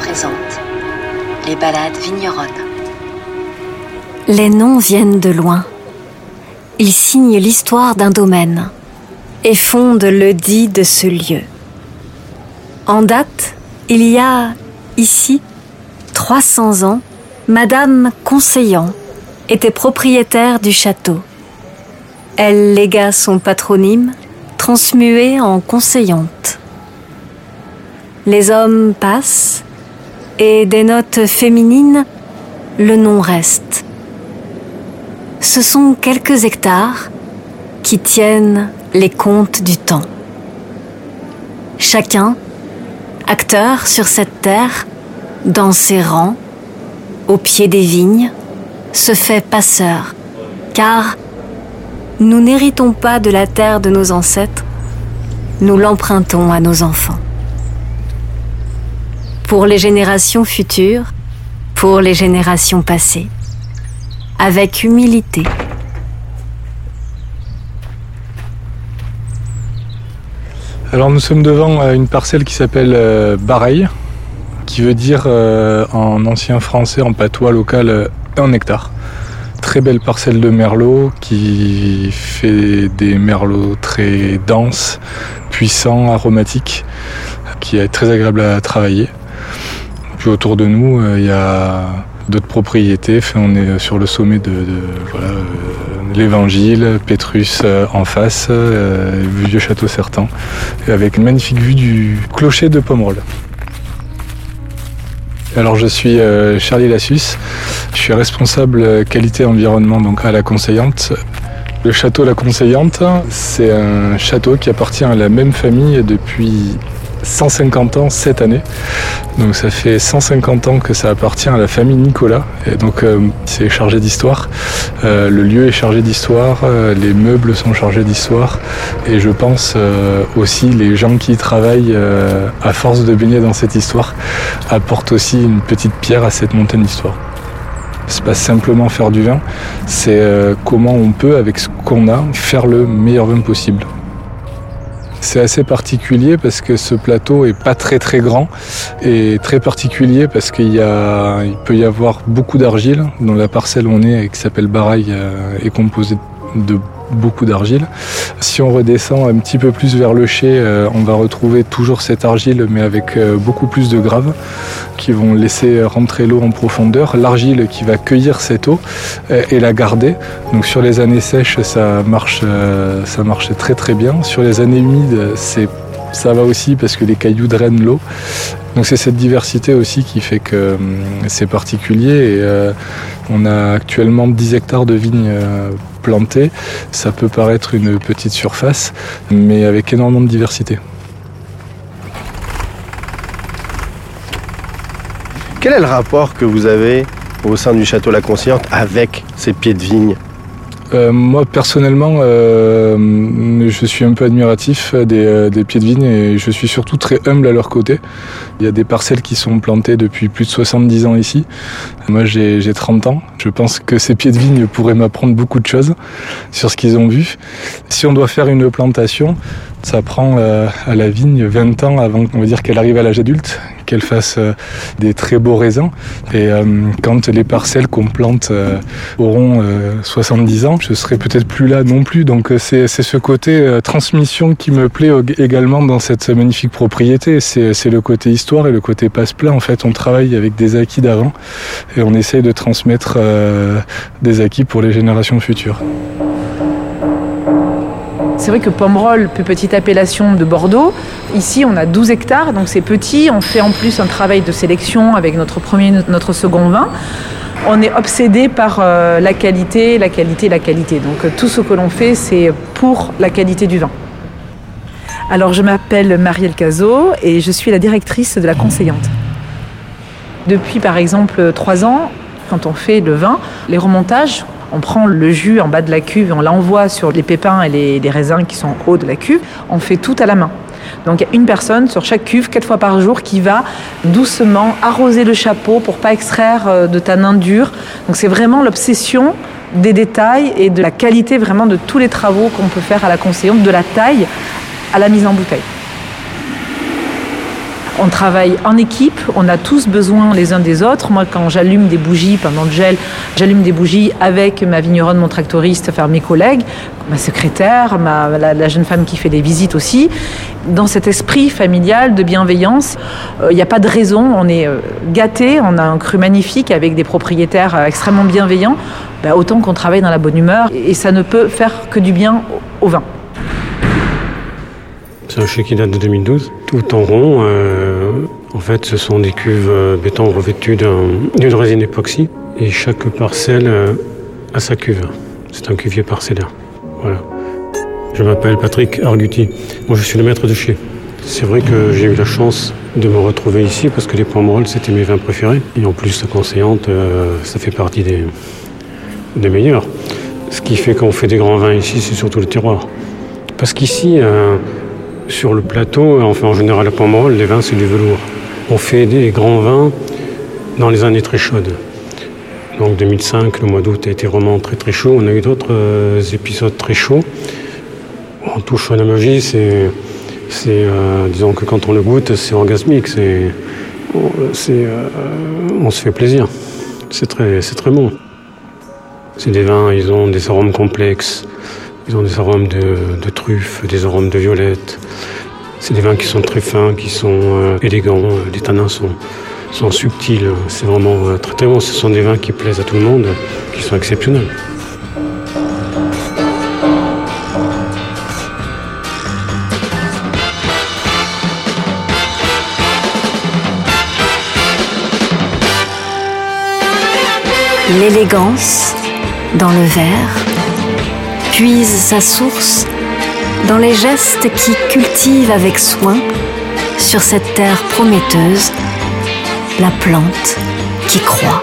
présente les balades vigneronnes. Les noms viennent de loin. Ils signent l'histoire d'un domaine et fondent le dit de ce lieu. En date, il y a ici 300 ans, Madame Conseillant était propriétaire du château. Elle légua son patronyme, transmué en conseillante. Les hommes passent et des notes féminines, le nom reste. Ce sont quelques hectares qui tiennent les comptes du temps. Chacun, acteur sur cette terre, dans ses rangs, au pied des vignes, se fait passeur, car nous n'héritons pas de la terre de nos ancêtres, nous l'empruntons à nos enfants. Pour les générations futures, pour les générations passées, avec humilité. Alors nous sommes devant euh, une parcelle qui s'appelle euh, Baraille, qui veut dire euh, en ancien français, en patois local, un hectare. Très belle parcelle de merlot qui fait des merlots très denses, puissants, aromatiques, qui est très agréable à travailler. Puis autour de nous, il y a d'autres propriétés. on est sur le sommet de, l'Évangile, Pétrus euh, en face, euh, vieux château Certan, avec une magnifique vue du clocher de Pomerol. Alors je suis euh, Charlie Lassus, je suis responsable qualité environnement donc à la conseillante. Le château La Conseillante, c'est un château qui appartient à la même famille depuis 150 ans cette année. Donc ça fait 150 ans que ça appartient à la famille Nicolas. Et donc euh, c'est chargé d'histoire. Euh, le lieu est chargé d'histoire, euh, les meubles sont chargés d'histoire. Et je pense aussi les gens qui travaillent, à force de baigner dans cette histoire, apportent aussi une petite pierre à cette montagne d'histoire. C'est pas simplement faire du vin, c'est comment on peut, avec ce qu'on a, faire le meilleur vin possible. C'est assez particulier parce que ce plateau est pas très très grand et très particulier parce qu'il y a, il peut y avoir beaucoup d'argile. Dans la parcelle où on est, qui s'appelle Baraille, euh, est composée de beaucoup d'argile. Si on redescend un petit peu plus vers le chai, euh, on va retrouver toujours cette argile, mais avec euh, beaucoup plus de graves qui vont laisser rentrer l'eau en profondeur. L'argile qui va cueillir cette eau euh, et la garder. Donc sur les années sèches, ça marche, ça marche très très bien. Sur les années humides, c'est ça va aussi parce que les cailloux drainent l'eau. Donc c'est cette diversité aussi qui fait que hum, c'est particulier. Et, on a actuellement 10 hectares de vignes planté. Ça peut paraître une petite surface, mais avec énormément de diversité. Quel est le rapport que vous avez au sein du château La Consciente avec ces pieds de vigne? Euh, moi personnellement, euh, je suis un peu admiratif des, euh, des, pieds de vigne et je suis surtout très humble à leur côté. Il y a des parcelles qui sont plantées depuis plus de 70 ans ici. Moi j'ai 30 ans. Je pense que ces pieds de vigne pourraient m'apprendre beaucoup de choses sur ce qu'ils ont vu. Si on doit faire une plantation, ça prend à la vigne 20 ans avant on va dire qu'elle arrive à l'âge adulte, qu'elle fasse euh, des très beaux raisins. Et euh, quand les parcelles qu'on plante euh, auront 70 ans, je serai peut-être plus là non plus. Donc c'est ce côté transmission qui me plaît également dans cette magnifique propriété. C'est le côté histoire et le côté passe-plat. En fait, on travaille avec des acquis d'avant et on essaye de transmettre des acquis pour les générations futures. C'est vrai que Pomerol, plus petite appellation de Bordeaux, ici on a 12 hectares, donc c'est petit. On fait en plus un travail de sélection avec notre premier, notre second vin. On est obsédé par euh, la qualité, la qualité, la qualité. Donc euh, tout ce que l'on fait, c'est pour la qualité du vin. Alors je m'appelle Marielle Cazot et je suis la directrice de la conseillante. Depuis par exemple trois ans, quand on fait le vin, les remontages, on prend le jus en bas de la cuve et on l'envoie sur les pépins et les, raisins qui sont en haut de la cuve. On fait tout à la main. Donc il y a une personne sur chaque cuve, quatre fois par jour, qui va doucement arroser le chapeau pour pas extraire euh, de tanin dur. Donc c'est vraiment l'obsession des détails et de la qualité vraiment de tous les travaux qu'on peut faire à la conseillante, de la taille à la mise en bouteille. On travaille en équipe, on a tous besoin les uns des autres. Moi, quand j'allume des bougies pendant le gel, j'allume des bougies avec ma vigneronne, mon tractoriste, mes collègues, ma secrétaire, la, jeune femme qui fait des visites aussi. Dans cet esprit familial de bienveillance, il euh, n'y a pas de raison. On est euh, gâté, on a un cru magnifique avec des propriétaires euh, extrêmement bienveillants. Ben, autant qu'on travaille dans la bonne humeur et ça ne peut faire que du bien au vin. C'est un chai qui date de 2012, tout en rond. Euh, en fait, ce sont des cuves euh, béton revêtues d'une résine époxy et chaque parcelle euh, a sa cuve. C'est un cuvier parcellaire. Voilà. Je m'appelle Patrick Arguti. Moi, je suis le maître de chai. C'est vrai que j'ai eu la chance de me retrouver ici parce que les pommerolles, c'était mes vins préférés. Et en plus, la conseillante, ça fait partie des, meilleurs. Ce qui fait qu'on fait des grands vins ici, c'est surtout le terroir. Parce qu'ici, sur le plateau, on fait en général à Pomerol, les vins c'est du velours. On fait des grands vins dans les années très chaudes. Donc 2005, le mois d'août a été vraiment très très chaud. On a eu d'autres euh, épisodes très chauds. On touche à la magie, c'est, euh, disons que quand on le goûte, c'est orgasmique, c'est, euh, on se fait plaisir. C'est très, c'est très bon. C'est des vins, ils ont des arômes complexes. Ils ont des arômes de, truffes, des arômes de violette. C'est des vins qui sont très fins, qui sont euh, élégants. Les tanins sont, sont subtils. C'est vraiment euh, très très bon. Ce sont des vins qui plaisent à tout le monde, qui sont exceptionnels. L'élégance dans le verre puise sa source dans les gestes qui cultivent avec soin sur cette terre prometteuse la plante qui croit.